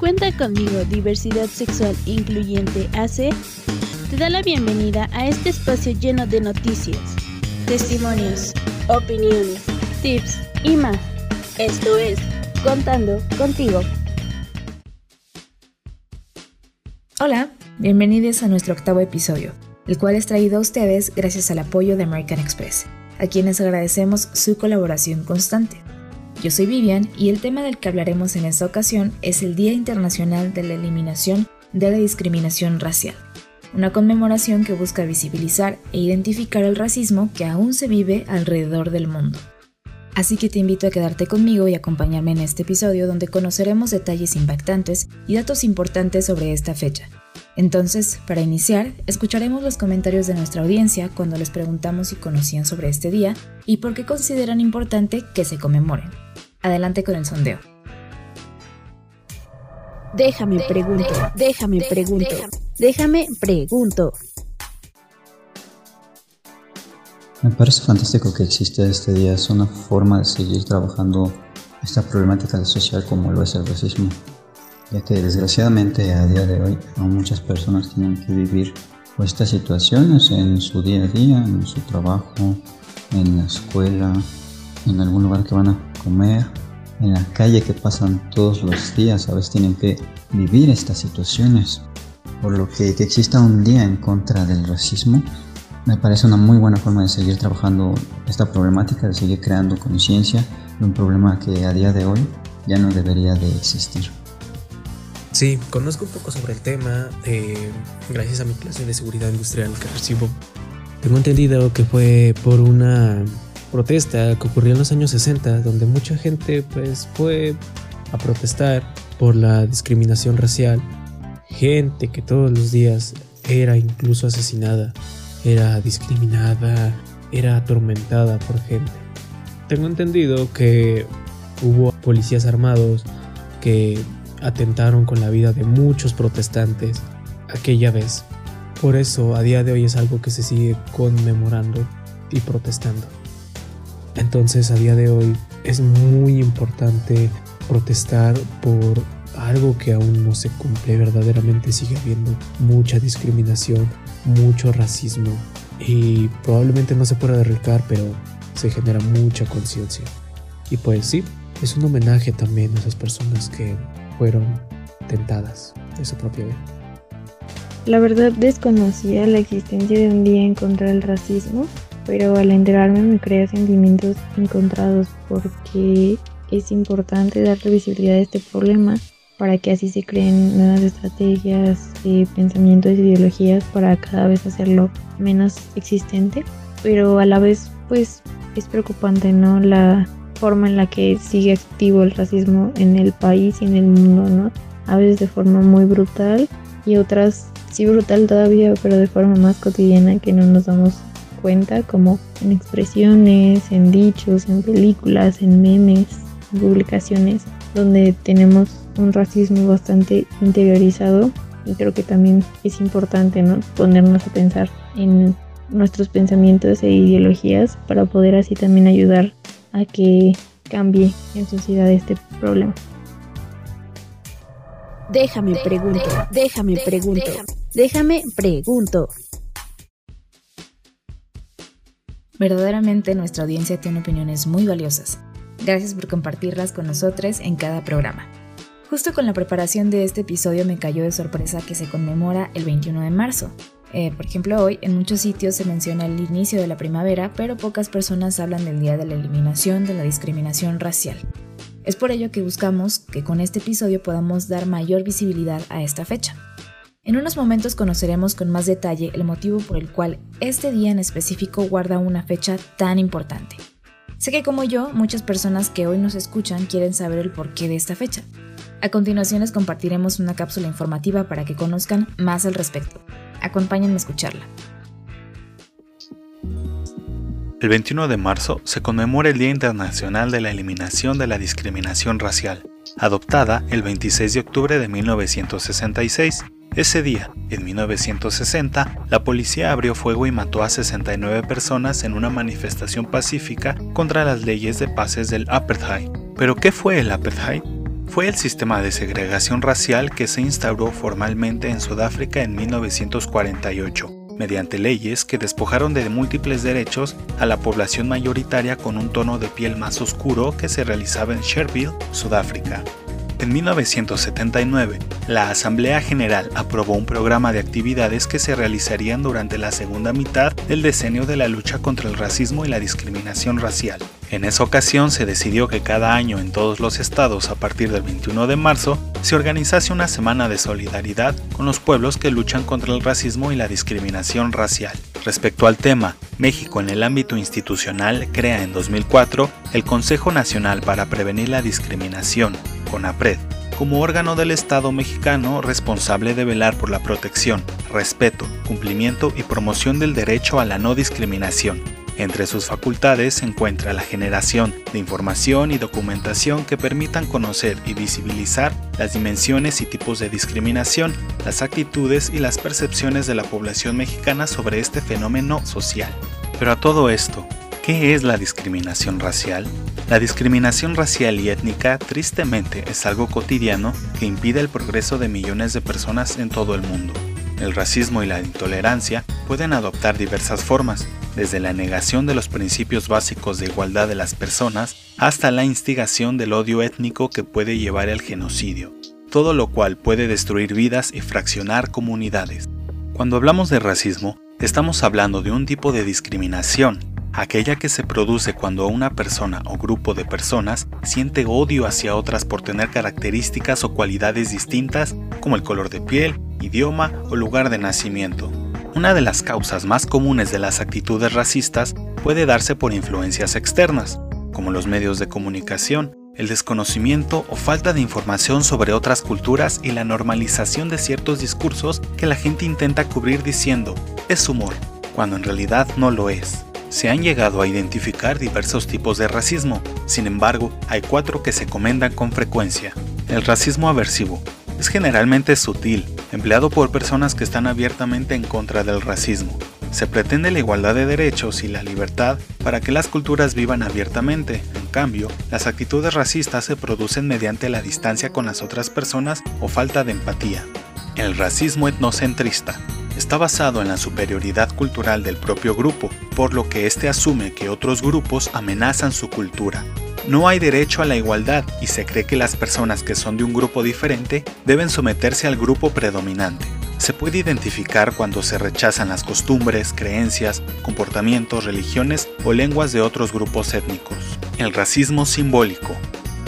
Cuenta conmigo, Diversidad Sexual Incluyente AC, te da la bienvenida a este espacio lleno de noticias, testimonios, opiniones, tips y más. Esto es Contando contigo. Hola, bienvenidos a nuestro octavo episodio, el cual es traído a ustedes gracias al apoyo de American Express, a quienes agradecemos su colaboración constante. Yo soy Vivian y el tema del que hablaremos en esta ocasión es el Día Internacional de la Eliminación de la Discriminación Racial, una conmemoración que busca visibilizar e identificar el racismo que aún se vive alrededor del mundo. Así que te invito a quedarte conmigo y acompañarme en este episodio donde conoceremos detalles impactantes y datos importantes sobre esta fecha. Entonces, para iniciar, escucharemos los comentarios de nuestra audiencia cuando les preguntamos si conocían sobre este día y por qué consideran importante que se conmemoren. Adelante con el sondeo. Déjame pregunto, déjame pregunto, déjame pregunto. Me parece fantástico que exista este día. Es una forma de seguir trabajando esta problemática social como lo es el racismo. Ya que desgraciadamente a día de hoy muchas personas tienen que vivir estas situaciones en su día a día, en su trabajo, en la escuela, en algún lugar que van a comer, en la calle que pasan todos los días, a veces tienen que vivir estas situaciones. Por lo que que exista un día en contra del racismo me parece una muy buena forma de seguir trabajando esta problemática, de seguir creando conciencia de un problema que a día de hoy ya no debería de existir. Sí, conozco un poco sobre el tema eh, gracias a mi clase de seguridad industrial que recibo. Tengo entendido que fue por una protesta que ocurrió en los años 60, donde mucha gente pues fue a protestar por la discriminación racial. Gente que todos los días era incluso asesinada, era discriminada, era atormentada por gente. Tengo entendido que hubo policías armados que atentaron con la vida de muchos protestantes aquella vez. Por eso a día de hoy es algo que se sigue conmemorando y protestando. Entonces a día de hoy es muy importante protestar por algo que aún no se cumple, verdaderamente sigue habiendo mucha discriminación, mucho racismo y probablemente no se pueda erradicar, pero se genera mucha conciencia. Y pues sí, es un homenaje también a esas personas que fueron tentadas de su propia vida. La verdad desconocía la existencia de un día en contra del racismo pero al enterarme me crea sentimientos encontrados porque es importante darle visibilidad a este problema para que así se creen nuevas estrategias, de pensamientos ideologías para cada vez hacerlo menos existente, pero a la vez pues es preocupante, ¿no? La forma en la que sigue activo el racismo en el país y en el mundo, ¿no? A veces de forma muy brutal y otras sí brutal todavía, pero de forma más cotidiana que no nos damos cuenta, como en expresiones, en dichos, en películas, en memes, en publicaciones, donde tenemos un racismo bastante interiorizado y creo que también es importante ¿no? ponernos a pensar en nuestros pensamientos e ideologías para poder así también ayudar a que cambie en sociedad este problema. Déjame pregunto, déjame pregunto, déjame pregunto. Verdaderamente nuestra audiencia tiene opiniones muy valiosas. Gracias por compartirlas con nosotros en cada programa. Justo con la preparación de este episodio me cayó de sorpresa que se conmemora el 21 de marzo. Eh, por ejemplo, hoy en muchos sitios se menciona el inicio de la primavera, pero pocas personas hablan del Día de la Eliminación de la Discriminación Racial. Es por ello que buscamos que con este episodio podamos dar mayor visibilidad a esta fecha. En unos momentos conoceremos con más detalle el motivo por el cual este día en específico guarda una fecha tan importante. Sé que como yo, muchas personas que hoy nos escuchan quieren saber el porqué de esta fecha. A continuación les compartiremos una cápsula informativa para que conozcan más al respecto. Acompáñenme a escucharla. El 21 de marzo se conmemora el Día Internacional de la Eliminación de la Discriminación Racial, adoptada el 26 de octubre de 1966 ese día, en 1960, la policía abrió fuego y mató a 69 personas en una manifestación pacífica contra las leyes de pases del apartheid. ¿Pero qué fue el apartheid? Fue el sistema de segregación racial que se instauró formalmente en Sudáfrica en 1948, mediante leyes que despojaron de múltiples derechos a la población mayoritaria con un tono de piel más oscuro que se realizaba en Sharpeville, Sudáfrica. En 1979, la Asamblea General aprobó un programa de actividades que se realizarían durante la segunda mitad del decenio de la lucha contra el racismo y la discriminación racial. En esa ocasión se decidió que cada año en todos los estados a partir del 21 de marzo se organizase una semana de solidaridad con los pueblos que luchan contra el racismo y la discriminación racial. Respecto al tema, México en el ámbito institucional crea en 2004 el Consejo Nacional para Prevenir la Discriminación, CONAPRED, como órgano del Estado mexicano responsable de velar por la protección, respeto, cumplimiento y promoción del derecho a la no discriminación. Entre sus facultades se encuentra la generación de información y documentación que permitan conocer y visibilizar las dimensiones y tipos de discriminación, las actitudes y las percepciones de la población mexicana sobre este fenómeno social. Pero a todo esto, ¿qué es la discriminación racial? La discriminación racial y étnica tristemente es algo cotidiano que impide el progreso de millones de personas en todo el mundo. El racismo y la intolerancia pueden adoptar diversas formas, desde la negación de los principios básicos de igualdad de las personas hasta la instigación del odio étnico que puede llevar al genocidio, todo lo cual puede destruir vidas y fraccionar comunidades. Cuando hablamos de racismo, estamos hablando de un tipo de discriminación, aquella que se produce cuando una persona o grupo de personas siente odio hacia otras por tener características o cualidades distintas como el color de piel, idioma o lugar de nacimiento. Una de las causas más comunes de las actitudes racistas puede darse por influencias externas, como los medios de comunicación, el desconocimiento o falta de información sobre otras culturas y la normalización de ciertos discursos que la gente intenta cubrir diciendo es humor, cuando en realidad no lo es. Se han llegado a identificar diversos tipos de racismo, sin embargo, hay cuatro que se comentan con frecuencia. El racismo aversivo, es generalmente sutil, empleado por personas que están abiertamente en contra del racismo. Se pretende la igualdad de derechos y la libertad para que las culturas vivan abiertamente. En cambio, las actitudes racistas se producen mediante la distancia con las otras personas o falta de empatía. El racismo etnocentrista está basado en la superioridad cultural del propio grupo, por lo que éste asume que otros grupos amenazan su cultura, no hay derecho a la igualdad y se cree que las personas que son de un grupo diferente deben someterse al grupo predominante. Se puede identificar cuando se rechazan las costumbres, creencias, comportamientos, religiones o lenguas de otros grupos étnicos. El racismo simbólico.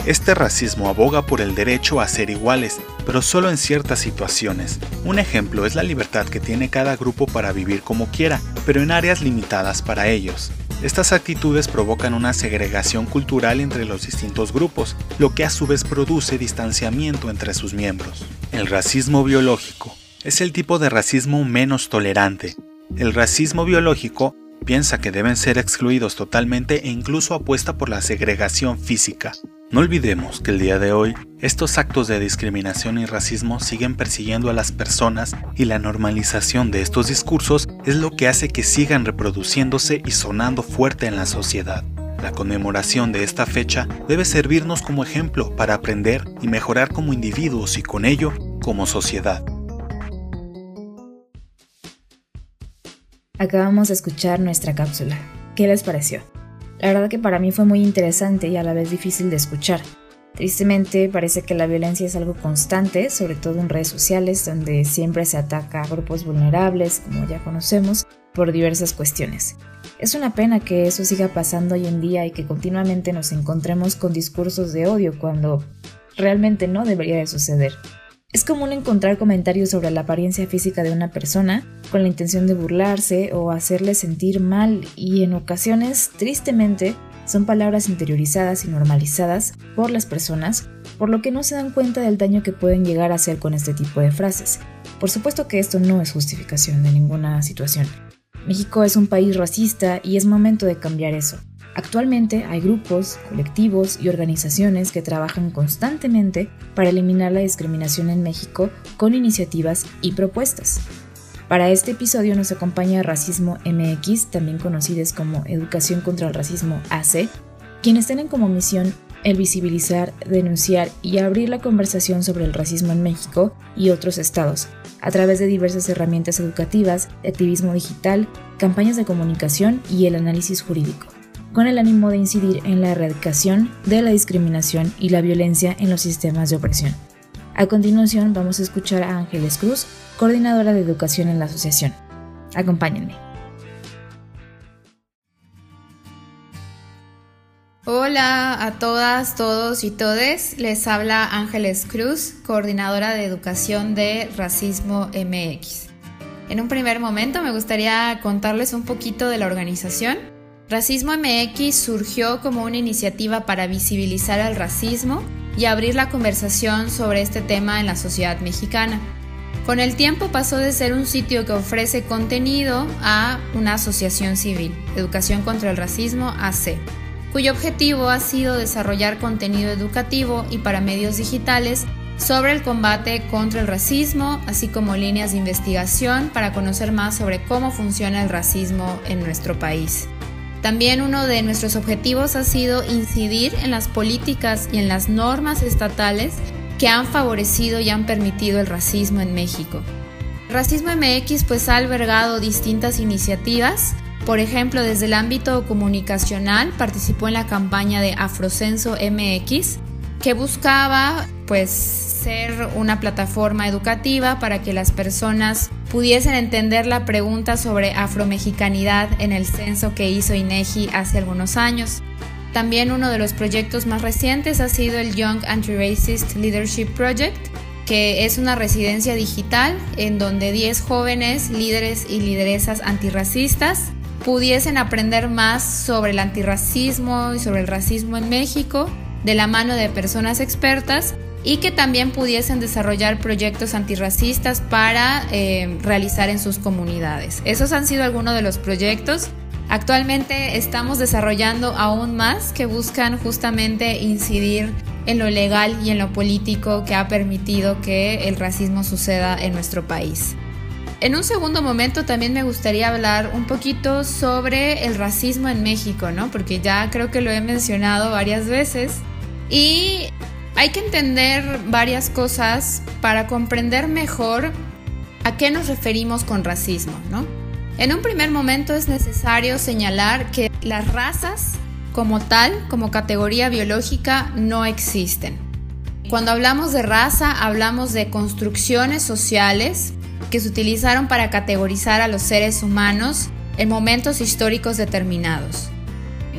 Este racismo aboga por el derecho a ser iguales, pero solo en ciertas situaciones. Un ejemplo es la libertad que tiene cada grupo para vivir como quiera, pero en áreas limitadas para ellos. Estas actitudes provocan una segregación cultural entre los distintos grupos, lo que a su vez produce distanciamiento entre sus miembros. El racismo biológico es el tipo de racismo menos tolerante. El racismo biológico piensa que deben ser excluidos totalmente e incluso apuesta por la segregación física. No olvidemos que el día de hoy, estos actos de discriminación y racismo siguen persiguiendo a las personas y la normalización de estos discursos es lo que hace que sigan reproduciéndose y sonando fuerte en la sociedad. La conmemoración de esta fecha debe servirnos como ejemplo para aprender y mejorar como individuos y con ello como sociedad. Acabamos de escuchar nuestra cápsula. ¿Qué les pareció? La verdad que para mí fue muy interesante y a la vez difícil de escuchar. Tristemente parece que la violencia es algo constante, sobre todo en redes sociales, donde siempre se ataca a grupos vulnerables, como ya conocemos, por diversas cuestiones. Es una pena que eso siga pasando hoy en día y que continuamente nos encontremos con discursos de odio cuando realmente no debería de suceder. Es común encontrar comentarios sobre la apariencia física de una persona con la intención de burlarse o hacerle sentir mal y en ocasiones, tristemente, son palabras interiorizadas y normalizadas por las personas, por lo que no se dan cuenta del daño que pueden llegar a hacer con este tipo de frases. Por supuesto que esto no es justificación de ninguna situación. México es un país racista y es momento de cambiar eso. Actualmente hay grupos, colectivos y organizaciones que trabajan constantemente para eliminar la discriminación en México con iniciativas y propuestas. Para este episodio nos acompaña Racismo MX, también conocidos como Educación contra el Racismo AC, quienes tienen como misión el visibilizar, denunciar y abrir la conversación sobre el racismo en México y otros estados, a través de diversas herramientas educativas, activismo digital, campañas de comunicación y el análisis jurídico, con el ánimo de incidir en la erradicación de la discriminación y la violencia en los sistemas de opresión. A continuación vamos a escuchar a Ángeles Cruz, coordinadora de educación en la asociación. Acompáñenme. Hola a todas, todos y todes. Les habla Ángeles Cruz, coordinadora de educación de Racismo MX. En un primer momento me gustaría contarles un poquito de la organización. Racismo MX surgió como una iniciativa para visibilizar el racismo y abrir la conversación sobre este tema en la sociedad mexicana. Con el tiempo pasó de ser un sitio que ofrece contenido a una asociación civil, Educación contra el Racismo AC cuyo objetivo ha sido desarrollar contenido educativo y para medios digitales sobre el combate contra el racismo, así como líneas de investigación para conocer más sobre cómo funciona el racismo en nuestro país. También uno de nuestros objetivos ha sido incidir en las políticas y en las normas estatales que han favorecido y han permitido el racismo en México. Racismo MX pues ha albergado distintas iniciativas por ejemplo, desde el ámbito comunicacional participó en la campaña de Afrocenso MX, que buscaba pues ser una plataforma educativa para que las personas pudiesen entender la pregunta sobre afromexicanidad en el censo que hizo INEGI hace algunos años. También uno de los proyectos más recientes ha sido el Young Anti-Racist Leadership Project, que es una residencia digital en donde 10 jóvenes líderes y lideresas antirracistas pudiesen aprender más sobre el antirracismo y sobre el racismo en México de la mano de personas expertas y que también pudiesen desarrollar proyectos antirracistas para eh, realizar en sus comunidades. Esos han sido algunos de los proyectos. Actualmente estamos desarrollando aún más que buscan justamente incidir en lo legal y en lo político que ha permitido que el racismo suceda en nuestro país. En un segundo momento también me gustaría hablar un poquito sobre el racismo en México, ¿no? Porque ya creo que lo he mencionado varias veces. Y hay que entender varias cosas para comprender mejor a qué nos referimos con racismo, ¿no? En un primer momento es necesario señalar que las razas como tal, como categoría biológica, no existen. Cuando hablamos de raza, hablamos de construcciones sociales que se utilizaron para categorizar a los seres humanos en momentos históricos determinados.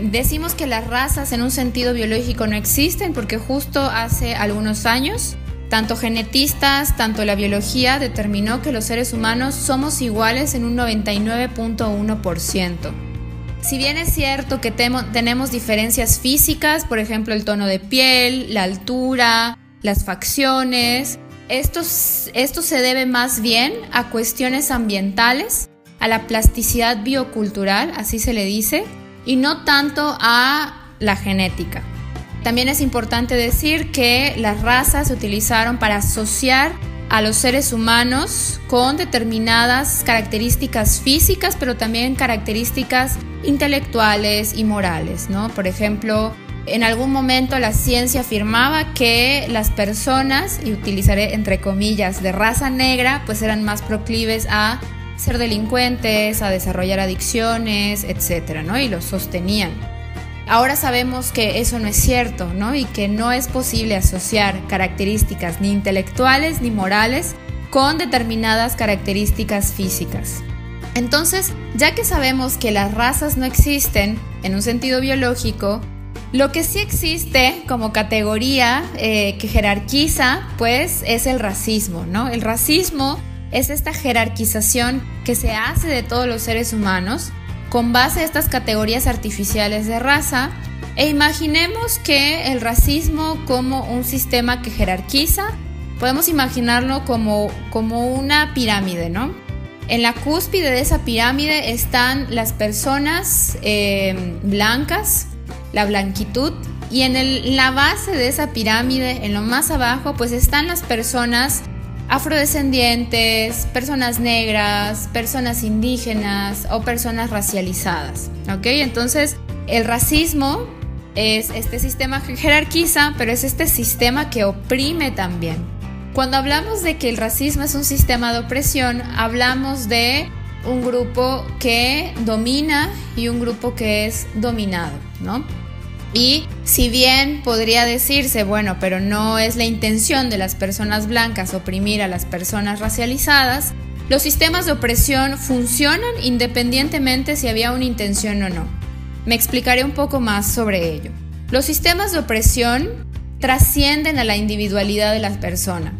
Decimos que las razas en un sentido biológico no existen porque justo hace algunos años, tanto genetistas, tanto la biología determinó que los seres humanos somos iguales en un 99.1%. Si bien es cierto que tenemos diferencias físicas, por ejemplo el tono de piel, la altura, las facciones, esto, esto se debe más bien a cuestiones ambientales, a la plasticidad biocultural, así se le dice, y no tanto a la genética. También es importante decir que las razas se utilizaron para asociar a los seres humanos con determinadas características físicas, pero también características intelectuales y morales, ¿no? Por ejemplo, en algún momento la ciencia afirmaba que las personas, y utilizaré entre comillas, de raza negra, pues eran más proclives a ser delincuentes, a desarrollar adicciones, etcétera, ¿no? Y lo sostenían. Ahora sabemos que eso no es cierto, ¿no? Y que no es posible asociar características ni intelectuales ni morales con determinadas características físicas. Entonces, ya que sabemos que las razas no existen en un sentido biológico, lo que sí existe como categoría eh, que jerarquiza, pues, es el racismo, ¿no? El racismo es esta jerarquización que se hace de todos los seres humanos con base a estas categorías artificiales de raza e imaginemos que el racismo como un sistema que jerarquiza, podemos imaginarlo como, como una pirámide, ¿no? En la cúspide de esa pirámide están las personas eh, blancas, la blanquitud. Y en la base de esa pirámide, en lo más abajo, pues están las personas afrodescendientes, personas negras, personas indígenas o personas racializadas. ¿Ok? Entonces, el racismo es este sistema que jerarquiza, pero es este sistema que oprime también. Cuando hablamos de que el racismo es un sistema de opresión, hablamos de un grupo que domina y un grupo que es dominado, ¿no? Y si bien podría decirse, bueno, pero no es la intención de las personas blancas oprimir a las personas racializadas, los sistemas de opresión funcionan independientemente si había una intención o no. Me explicaré un poco más sobre ello. Los sistemas de opresión trascienden a la individualidad de las personas.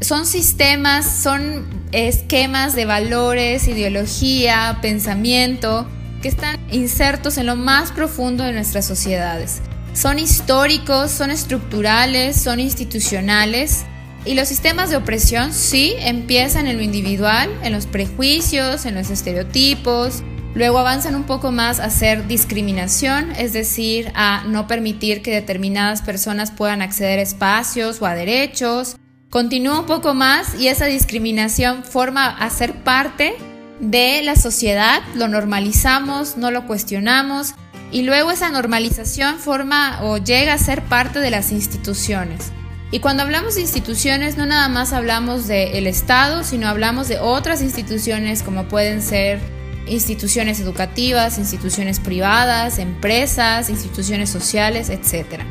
Son sistemas, son esquemas de valores, ideología, pensamiento, que están insertos en lo más profundo de nuestras sociedades. Son históricos, son estructurales, son institucionales. Y los sistemas de opresión sí empiezan en lo individual, en los prejuicios, en los estereotipos, luego avanzan un poco más a hacer discriminación, es decir, a no permitir que determinadas personas puedan acceder a espacios o a derechos. Continúa un poco más y esa discriminación forma a ser parte de la sociedad, lo normalizamos, no lo cuestionamos y luego esa normalización forma o llega a ser parte de las instituciones. Y cuando hablamos de instituciones no nada más hablamos del Estado, sino hablamos de otras instituciones como pueden ser instituciones educativas, instituciones privadas, empresas, instituciones sociales, etc.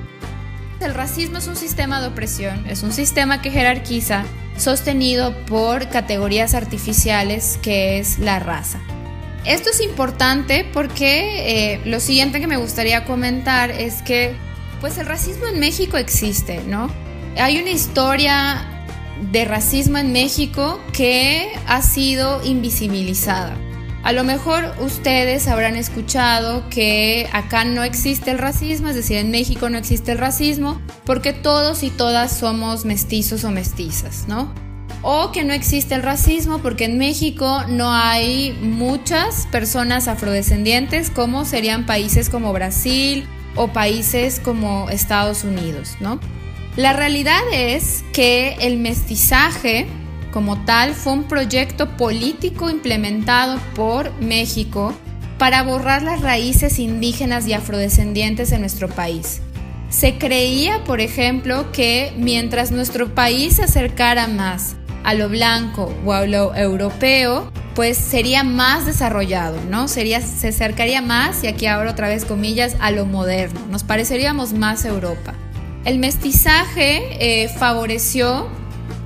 El racismo es un sistema de opresión, es un sistema que jerarquiza sostenido por categorías artificiales que es la raza. Esto es importante porque eh, lo siguiente que me gustaría comentar es que pues el racismo en México existe, ¿no? Hay una historia de racismo en México que ha sido invisibilizada. A lo mejor ustedes habrán escuchado que acá no existe el racismo, es decir, en México no existe el racismo, porque todos y todas somos mestizos o mestizas, ¿no? O que no existe el racismo porque en México no hay muchas personas afrodescendientes como serían países como Brasil o países como Estados Unidos, ¿no? La realidad es que el mestizaje como tal fue un proyecto político implementado por México para borrar las raíces indígenas y afrodescendientes en nuestro país. Se creía, por ejemplo, que mientras nuestro país se acercara más a lo blanco o a lo europeo, pues sería más desarrollado, ¿no? Sería, se acercaría más, y aquí abro otra vez comillas, a lo moderno. Nos pareceríamos más Europa. El mestizaje eh, favoreció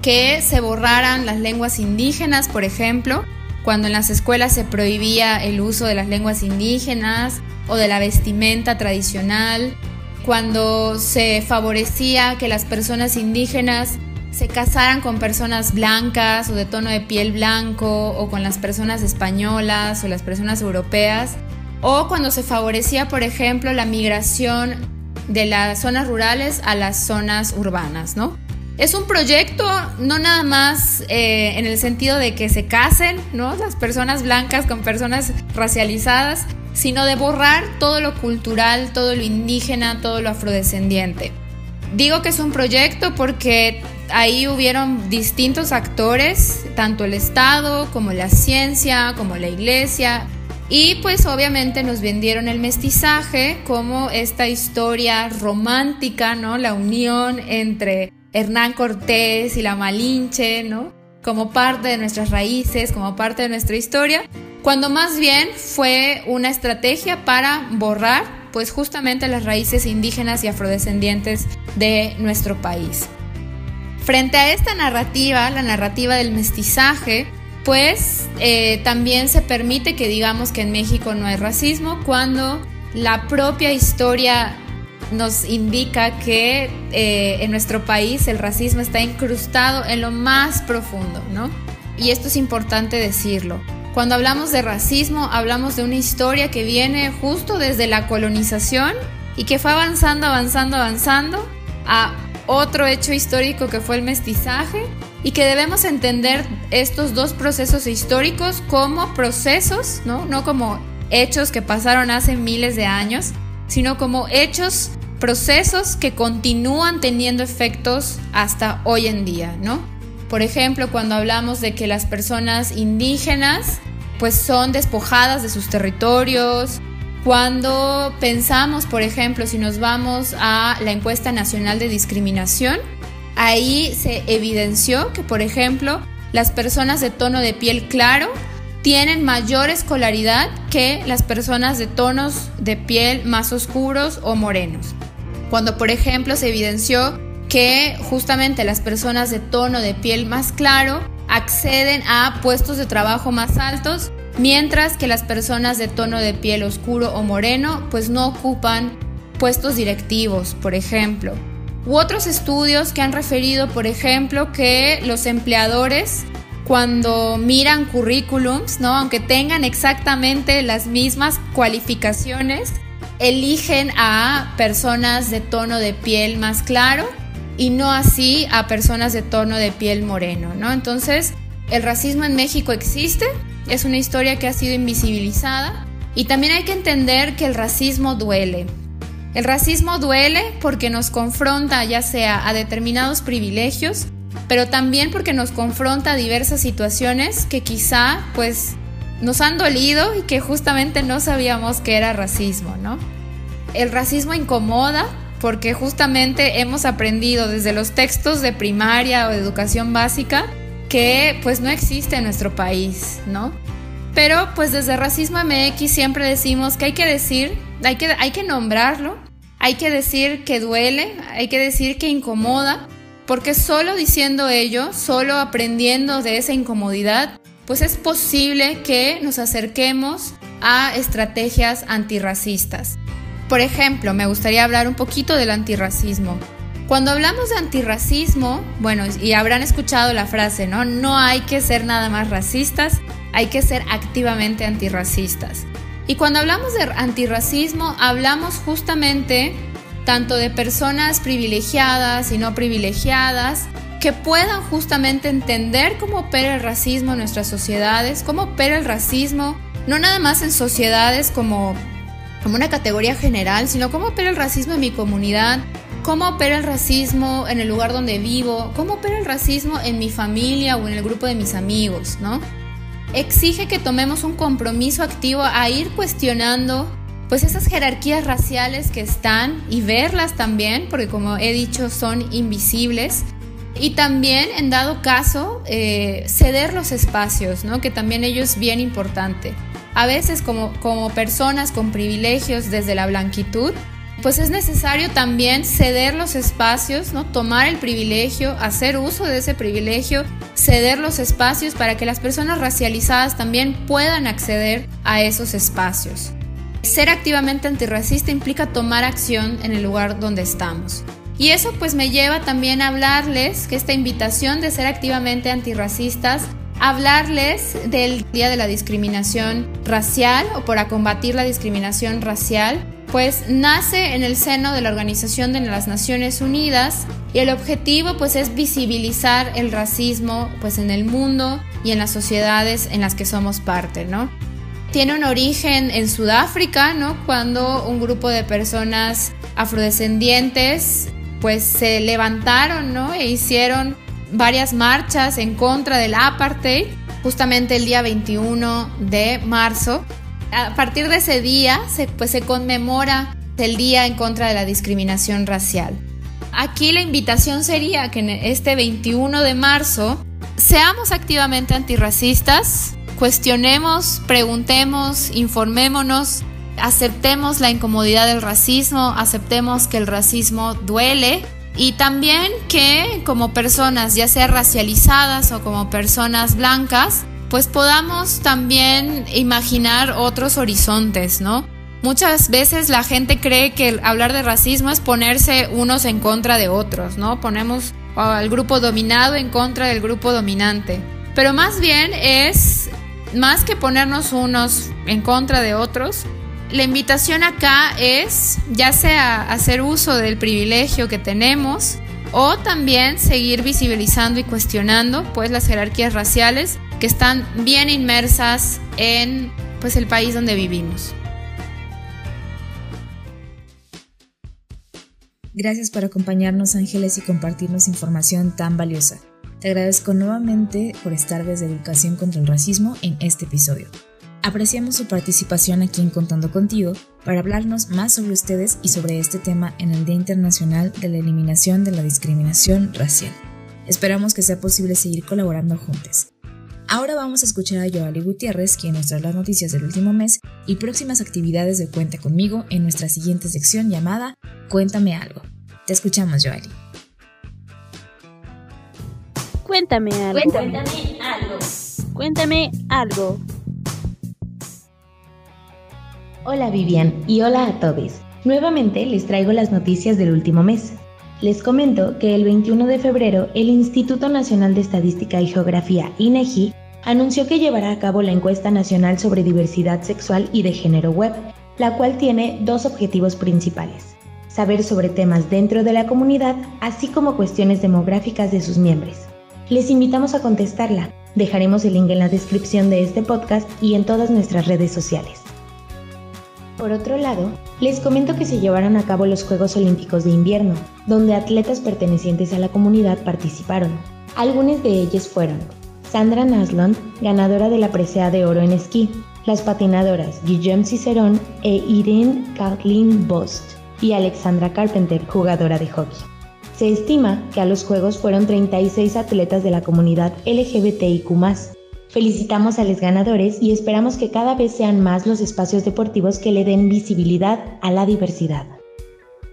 que se borraran las lenguas indígenas, por ejemplo, cuando en las escuelas se prohibía el uso de las lenguas indígenas o de la vestimenta tradicional, cuando se favorecía que las personas indígenas se casaran con personas blancas o de tono de piel blanco o con las personas españolas o las personas europeas, o cuando se favorecía, por ejemplo, la migración de las zonas rurales a las zonas urbanas, ¿no? Es un proyecto no nada más eh, en el sentido de que se casen, ¿no? Las personas blancas con personas racializadas, sino de borrar todo lo cultural, todo lo indígena, todo lo afrodescendiente. Digo que es un proyecto porque ahí hubieron distintos actores, tanto el Estado como la ciencia, como la iglesia, y pues obviamente nos vendieron el mestizaje como esta historia romántica, ¿no? La unión entre Hernán Cortés y la Malinche, ¿no? Como parte de nuestras raíces, como parte de nuestra historia, cuando más bien fue una estrategia para borrar, pues justamente las raíces indígenas y afrodescendientes de nuestro país. Frente a esta narrativa, la narrativa del mestizaje, pues eh, también se permite que digamos que en México no hay racismo cuando la propia historia nos indica que eh, en nuestro país el racismo está incrustado en lo más profundo, ¿no? Y esto es importante decirlo. Cuando hablamos de racismo, hablamos de una historia que viene justo desde la colonización y que fue avanzando, avanzando, avanzando a otro hecho histórico que fue el mestizaje y que debemos entender estos dos procesos históricos como procesos, ¿no? No como hechos que pasaron hace miles de años, sino como hechos, procesos que continúan teniendo efectos hasta hoy en día, ¿no? Por ejemplo, cuando hablamos de que las personas indígenas pues son despojadas de sus territorios, Cuando pensamos, por ejemplo, si nos vamos a la encuesta nacional de discriminación, ahí se evidenció que, por ejemplo, las personas de tono de piel claro tienen mayor escolaridad que las personas de tonos de piel más oscuros o morenos. Cuando, por ejemplo, se evidenció que justamente las personas de tono de piel más claro acceden a puestos de trabajo más altos, mientras que las personas de tono de piel oscuro o moreno pues no ocupan puestos directivos, por ejemplo. U otros estudios que han referido, por ejemplo, que los empleadores cuando miran currículums, ¿no? Aunque tengan exactamente las mismas cualificaciones, eligen a personas de tono de piel más claro y no así a personas de tono de piel moreno, ¿no? Entonces, el racismo en México existe, es una historia que ha sido invisibilizada y también hay que entender que el racismo duele. El racismo duele porque nos confronta ya sea a determinados privilegios pero también porque nos confronta diversas situaciones que quizá pues nos han dolido y que justamente no sabíamos que era racismo, ¿no? El racismo incomoda porque justamente hemos aprendido desde los textos de primaria o de educación básica que pues no existe en nuestro país, ¿no? Pero pues desde Racismo MX siempre decimos que hay que decir, hay que, hay que nombrarlo, hay que decir que duele, hay que decir que incomoda, porque solo diciendo ello, solo aprendiendo de esa incomodidad, pues es posible que nos acerquemos a estrategias antirracistas. Por ejemplo, me gustaría hablar un poquito del antirracismo. Cuando hablamos de antirracismo, bueno, y habrán escuchado la frase, ¿no? No hay que ser nada más racistas, hay que ser activamente antirracistas. Y cuando hablamos de antirracismo, hablamos justamente tanto de personas privilegiadas y no privilegiadas, que puedan justamente entender cómo opera el racismo en nuestras sociedades, cómo opera el racismo, no nada más en sociedades como, como una categoría general, sino cómo opera el racismo en mi comunidad, cómo opera el racismo en el lugar donde vivo, cómo opera el racismo en mi familia o en el grupo de mis amigos, ¿no? Exige que tomemos un compromiso activo a ir cuestionando pues esas jerarquías raciales que están y verlas también, porque como he dicho son invisibles. Y también, en dado caso, eh, ceder los espacios, ¿no? que también ello es bien importante. A veces como, como personas con privilegios desde la blanquitud, pues es necesario también ceder los espacios, ¿no? Tomar el privilegio, hacer uso de ese privilegio, ceder los espacios para que las personas racializadas también puedan acceder a esos espacios. Ser activamente antirracista implica tomar acción en el lugar donde estamos. Y eso pues me lleva también a hablarles que esta invitación de ser activamente antirracistas, hablarles del Día de la Discriminación Racial o para combatir la discriminación racial, pues nace en el seno de la Organización de las Naciones Unidas y el objetivo pues es visibilizar el racismo pues en el mundo y en las sociedades en las que somos parte, ¿no? Tiene un origen en Sudáfrica, ¿no? Cuando un grupo de personas afrodescendientes pues se levantaron, ¿no? E hicieron varias marchas en contra del apartheid, justamente el día 21 de marzo. A partir de ese día se, pues se conmemora el Día en contra de la discriminación racial. Aquí la invitación sería que en este 21 de marzo seamos activamente antirracistas, Cuestionemos, preguntemos, informémonos, aceptemos la incomodidad del racismo, aceptemos que el racismo duele y también que como personas, ya sea racializadas o como personas blancas, pues podamos también imaginar otros horizontes, ¿no? Muchas veces la gente cree que hablar de racismo es ponerse unos en contra de otros, ¿no? Ponemos al grupo dominado en contra del grupo dominante. Pero más bien es más que ponernos unos en contra de otros, la invitación acá es ya sea hacer uso del privilegio que tenemos o también seguir visibilizando y cuestionando pues las jerarquías raciales que están bien inmersas en pues el país donde vivimos. Gracias por acompañarnos Ángeles y compartirnos información tan valiosa. Te agradezco nuevamente por estar desde Educación contra el Racismo en este episodio. Apreciamos su participación aquí en Contando Contigo para hablarnos más sobre ustedes y sobre este tema en el Día Internacional de la Eliminación de la Discriminación Racial. Esperamos que sea posible seguir colaborando juntos. Ahora vamos a escuchar a Joali Gutiérrez, quien nos trae las noticias del último mes y próximas actividades de Cuenta conmigo en nuestra siguiente sección llamada Cuéntame algo. Te escuchamos, Joali. Cuéntame algo. Cuéntame algo. Cuéntame algo. Hola Vivian y hola a todos. Nuevamente les traigo las noticias del último mes. Les comento que el 21 de febrero el Instituto Nacional de Estadística y Geografía, INEGI, anunció que llevará a cabo la encuesta nacional sobre diversidad sexual y de género web, la cual tiene dos objetivos principales. Saber sobre temas dentro de la comunidad, así como cuestiones demográficas de sus miembros. Les invitamos a contestarla. Dejaremos el link en la descripción de este podcast y en todas nuestras redes sociales. Por otro lado, les comento que se llevaron a cabo los Juegos Olímpicos de Invierno, donde atletas pertenecientes a la comunidad participaron. Algunos de ellos fueron Sandra Naslund, ganadora de la presea de oro en esquí, las patinadoras Guillaume Cicerón e Irene Kathleen Bost, y Alexandra Carpenter, jugadora de hockey. Se estima que a los Juegos fueron 36 atletas de la comunidad LGBTIQ Felicitamos a los ganadores y esperamos que cada vez sean más los espacios deportivos que le den visibilidad a la diversidad.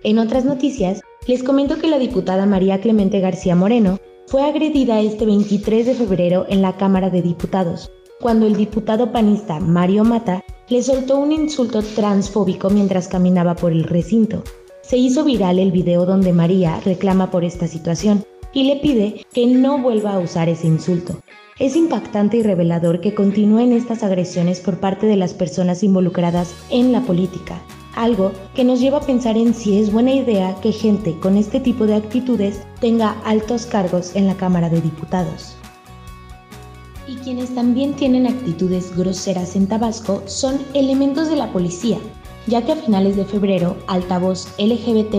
En otras noticias, les comento que la diputada María Clemente García Moreno fue agredida este 23 de febrero en la Cámara de Diputados, cuando el diputado panista Mario Mata le soltó un insulto transfóbico mientras caminaba por el recinto. Se hizo viral el video donde María reclama por esta situación y le pide que no vuelva a usar ese insulto, es impactante y revelador que continúen estas agresiones por parte de las personas involucradas en la política, algo que nos lleva a pensar en si es buena idea que gente con este tipo de actitudes tenga altos cargos en la Cámara de Diputados. Y quienes también tienen actitudes groseras en Tabasco son elementos de la policía, ya que a finales de febrero Altavoz LGBT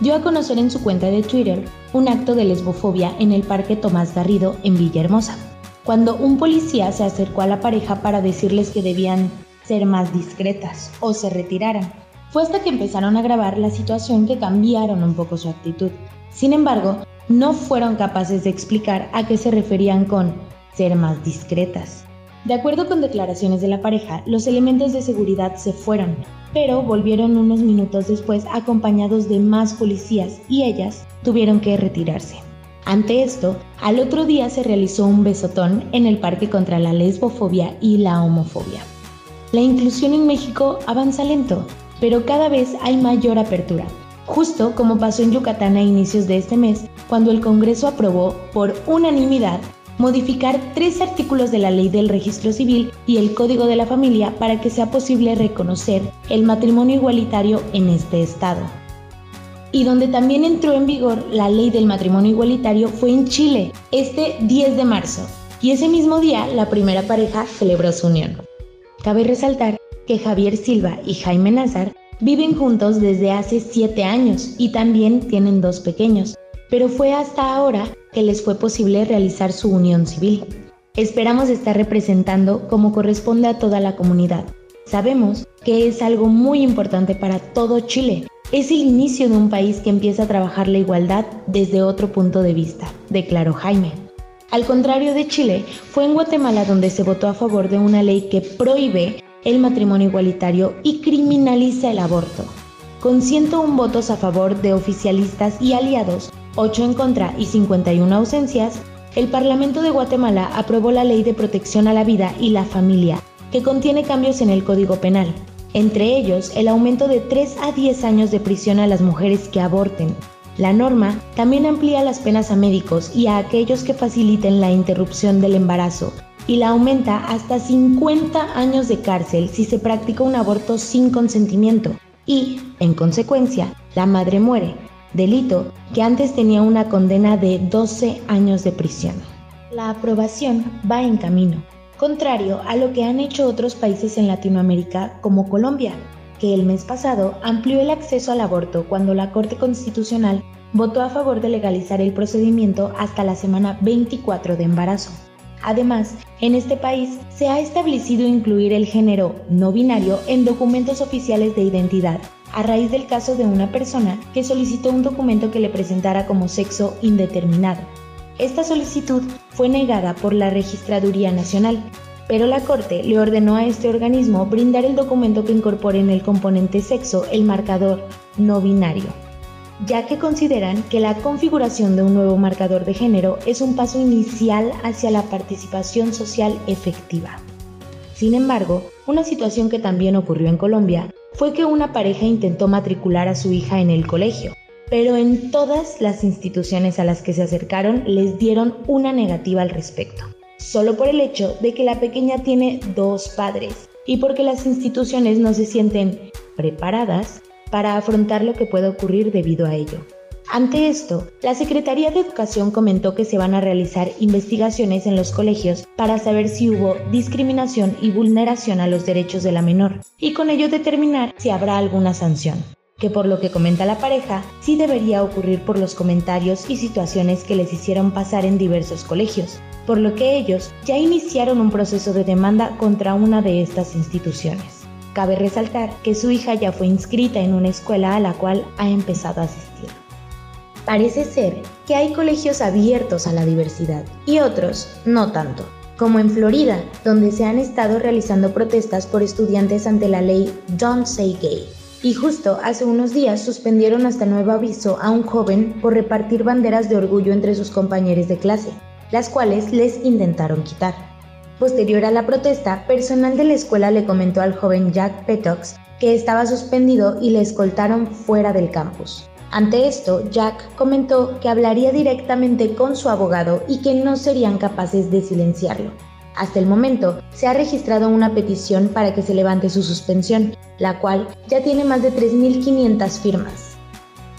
dio a conocer en su cuenta de Twitter un acto de lesbofobia en el Parque Tomás Garrido en Villahermosa cuando un policía se acercó a la pareja para decirles que debían ser más discretas o se retiraran. Fue hasta que empezaron a grabar la situación que cambiaron un poco su actitud. Sin embargo, no fueron capaces de explicar a qué se referían con ser más discretas. De acuerdo con declaraciones de la pareja, los elementos de seguridad se fueron, pero volvieron unos minutos después acompañados de más policías y ellas tuvieron que retirarse. Ante esto, al otro día se realizó un besotón en el Parque contra la Lesbofobia y la Homofobia. La inclusión en México avanza lento, pero cada vez hay mayor apertura, justo como pasó en Yucatán a inicios de este mes, cuando el Congreso aprobó, por unanimidad, modificar tres artículos de la Ley del Registro Civil y el Código de la Familia para que sea posible reconocer el matrimonio igualitario en este estado. Y donde también entró en vigor la ley del matrimonio igualitario fue en Chile, este 10 de marzo, y ese mismo día la primera pareja celebró su unión. Cabe resaltar que Javier Silva y Jaime Nazar viven juntos desde hace 7 años y también tienen dos pequeños, pero fue hasta ahora que les fue posible realizar su unión civil. Esperamos estar representando como corresponde a toda la comunidad. Sabemos que es algo muy importante para todo Chile, es el inicio de un país que empieza a trabajar la igualdad desde otro punto de vista, declaró Jaime. Al contrario de Chile, fue en Guatemala donde se votó a favor de una ley que prohíbe el matrimonio igualitario y criminaliza el aborto. Con 101 votos a favor de oficialistas y aliados, 8 en contra y 51 ausencias, el Parlamento de Guatemala aprobó la Ley de Protección a la Vida y la Familia, que contiene cambios en el Código Penal, entre ellos el aumento de 3 a 10 años de prisión a las mujeres que aborten. La norma también amplía las penas a médicos y a aquellos que faciliten la interrupción del embarazo y la aumenta hasta 50 años de cárcel si se practica un aborto sin consentimiento y, en consecuencia, la madre muere, delito que antes tenía una condena de 12 años de prisión. La aprobación va en camino contrario a lo que han hecho otros países en Latinoamérica como Colombia, que el mes pasado amplió el acceso al aborto cuando la Corte Constitucional votó a favor de legalizar el procedimiento hasta la semana 24 de embarazo. Además, en este país se ha establecido incluir el género no binario en documentos oficiales de identidad, a raíz del caso de una persona que solicitó un documento que le presentara como sexo indeterminado. Esta solicitud fue negada por la Registraduría Nacional, pero la Corte le ordenó a este organismo brindar el documento que incorpore en el componente sexo el marcador no binario ya que consideran que la configuración de un nuevo marcador de género es un paso inicial hacia la participación social efectiva. Sin embargo, una situación que también ocurrió en Colombia fue que una pareja intentó matricular a su hija en el colegio, pero en todas las instituciones a las que se acercaron les dieron una negativa al respecto, solo por el hecho de que la pequeña tiene dos padres y porque las instituciones no se sienten preparadas para afrontar lo que pueda ocurrir debido a ello. Ante esto, la Secretaría de Educación comentó que se van a realizar investigaciones en los colegios para saber si hubo discriminación y vulneración a los derechos de la menor y con ello determinar si habrá alguna sanción que por lo que comenta la pareja, sí debería ocurrir por los comentarios y situaciones que les hicieron pasar en diversos colegios, por lo que ellos ya iniciaron un proceso de demanda contra una de estas instituciones. Cabe resaltar que su hija ya fue inscrita en una escuela a la cual ha empezado a asistir. Parece ser que hay colegios abiertos a la diversidad y otros no tanto, como en Florida, donde se han estado realizando protestas por estudiantes ante la ley Don't Say Gay. Y justo hace unos días suspendieron hasta nuevo aviso a un joven por repartir banderas de orgullo entre sus compañeros de clase, las cuales les intentaron quitar. Posterior a la protesta, personal de la escuela le comentó al joven Jack Petox que estaba suspendido y le escoltaron fuera del campus. Ante esto, Jack comentó que hablaría directamente con su abogado y que no serían capaces de silenciarlo. Hasta el momento, se ha registrado una petición para que se levante su suspensión, la cual ya tiene más de 3.500 firmas.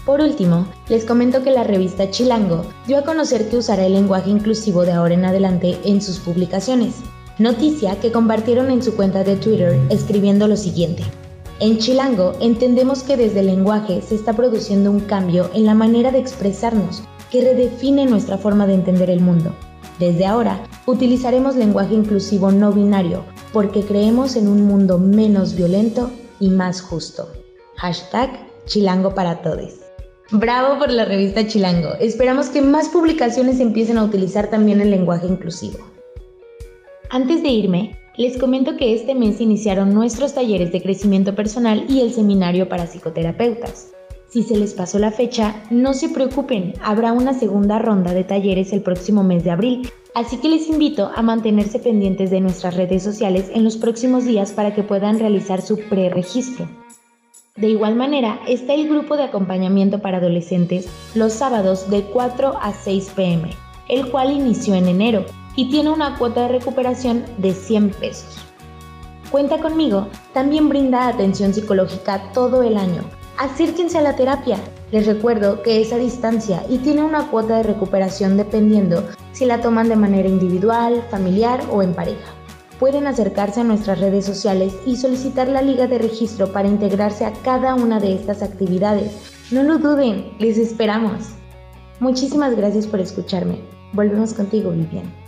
Por último, les comento que la revista Chilango dio a conocer que usará el lenguaje inclusivo de ahora en adelante en sus publicaciones. Noticia que compartieron en su cuenta de Twitter escribiendo lo siguiente. En Chilango entendemos que desde el lenguaje se está produciendo un cambio en la manera de expresarnos que redefine nuestra forma de entender el mundo. Desde ahora utilizaremos lenguaje inclusivo no binario porque creemos en un mundo menos violento y más justo. Hashtag Chilango para todos. Bravo por la revista Chilango. Esperamos que más publicaciones empiecen a utilizar también el lenguaje inclusivo. Antes de irme, les comento que este mes iniciaron nuestros talleres de crecimiento personal y el seminario para psicoterapeutas. Si se les pasó la fecha, no se preocupen, habrá una segunda ronda de talleres el próximo mes de abril, así que les invito a mantenerse pendientes de nuestras redes sociales en los próximos días para que puedan realizar su preregistro. De igual manera, está el grupo de acompañamiento para adolescentes los sábados de 4 a 6 pm, el cual inició en enero y tiene una cuota de recuperación de 100 pesos. Cuenta conmigo, también brinda atención psicológica todo el año. Acérquense a la terapia. Les recuerdo que es a distancia y tiene una cuota de recuperación dependiendo si la toman de manera individual, familiar o en pareja pueden acercarse a nuestras redes sociales y solicitar la liga de registro para integrarse a cada una de estas actividades. No lo duden, les esperamos. Muchísimas gracias por escucharme. Volvemos contigo, Vivian.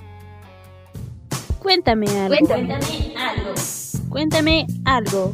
Cuéntame algo. Cuéntame algo. Cuéntame algo.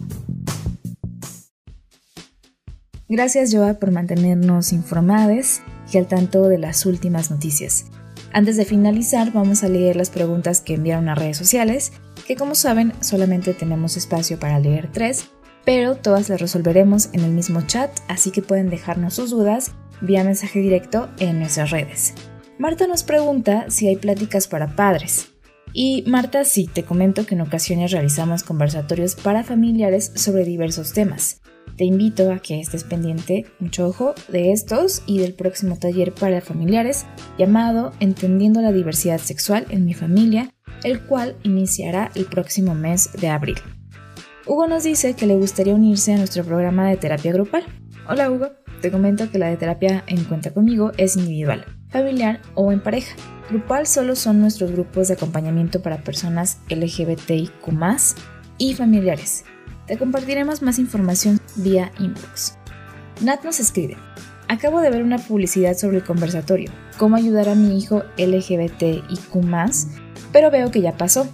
Gracias, Joa, por mantenernos informados y al tanto de las últimas noticias. Antes de finalizar, vamos a leer las preguntas que enviaron a redes sociales que como saben solamente tenemos espacio para leer tres, pero todas las resolveremos en el mismo chat, así que pueden dejarnos sus dudas vía mensaje directo en nuestras redes. Marta nos pregunta si hay pláticas para padres. Y Marta, sí, te comento que en ocasiones realizamos conversatorios para familiares sobre diversos temas. Te invito a que estés pendiente, mucho ojo, de estos y del próximo taller para familiares llamado Entendiendo la diversidad sexual en mi familia, el cual iniciará el próximo mes de abril. Hugo nos dice que le gustaría unirse a nuestro programa de terapia grupal. Hola Hugo, te comento que la de terapia en cuenta conmigo es individual, familiar o en pareja. Grupal solo son nuestros grupos de acompañamiento para personas LGBTIQ y familiares. Te compartiremos más información vía inbox. Nat nos escribe. Acabo de ver una publicidad sobre el conversatorio, cómo ayudar a mi hijo LGBTIQ pero veo que ya pasó.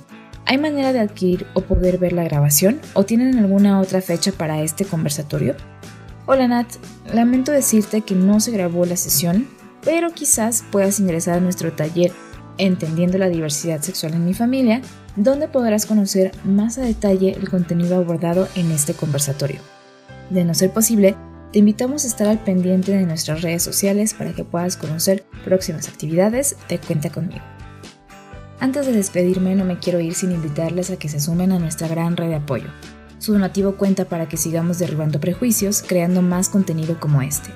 ¿Hay manera de adquirir o poder ver la grabación? ¿O tienen alguna otra fecha para este conversatorio? Hola Nat, lamento decirte que no se grabó la sesión, pero quizás puedas ingresar a nuestro taller Entendiendo la diversidad sexual en mi familia, donde podrás conocer más a detalle el contenido abordado en este conversatorio. De no ser posible, te invitamos a estar al pendiente de nuestras redes sociales para que puedas conocer próximas actividades de Cuenta conmigo. Antes de despedirme, no me quiero ir sin invitarles a que se sumen a nuestra gran red de apoyo. Su donativo cuenta para que sigamos derribando prejuicios, creando más contenido como este.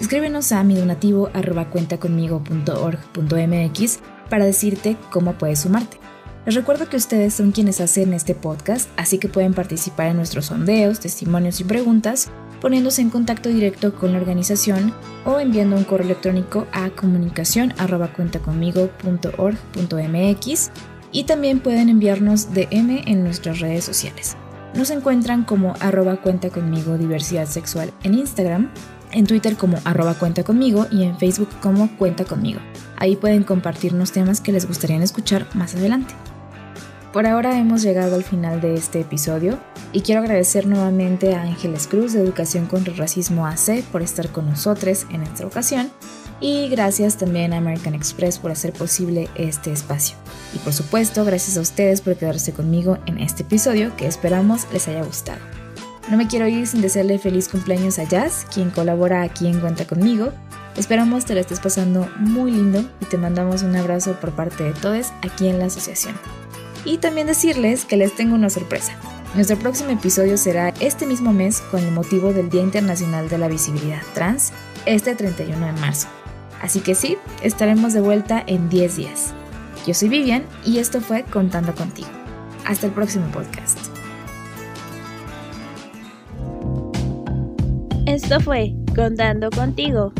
Escríbenos a mi donativo cuentaconmigo.org.mx para decirte cómo puedes sumarte. Les recuerdo que ustedes son quienes hacen este podcast, así que pueden participar en nuestros sondeos, testimonios y preguntas poniéndose en contacto directo con la organización o enviando un correo electrónico a comunicación y también pueden enviarnos DM en nuestras redes sociales. Nos encuentran como arroba cuenta conmigo diversidad sexual en Instagram, en Twitter como arroba cuenta conmigo y en Facebook como cuenta conmigo. Ahí pueden compartirnos temas que les gustaría escuchar más adelante. Por ahora hemos llegado al final de este episodio y quiero agradecer nuevamente a Ángeles Cruz de Educación contra el Racismo AC por estar con nosotros en esta ocasión y gracias también a American Express por hacer posible este espacio. Y por supuesto, gracias a ustedes por quedarse conmigo en este episodio que esperamos les haya gustado. No me quiero ir sin desearle feliz cumpleaños a Jazz, quien colabora aquí en Cuenta conmigo. Esperamos te la estés pasando muy lindo y te mandamos un abrazo por parte de todos aquí en la asociación. Y también decirles que les tengo una sorpresa. Nuestro próximo episodio será este mismo mes con el motivo del Día Internacional de la Visibilidad Trans, este 31 de marzo. Así que sí, estaremos de vuelta en 10 días. Yo soy Vivian y esto fue Contando contigo. Hasta el próximo podcast. Esto fue Contando contigo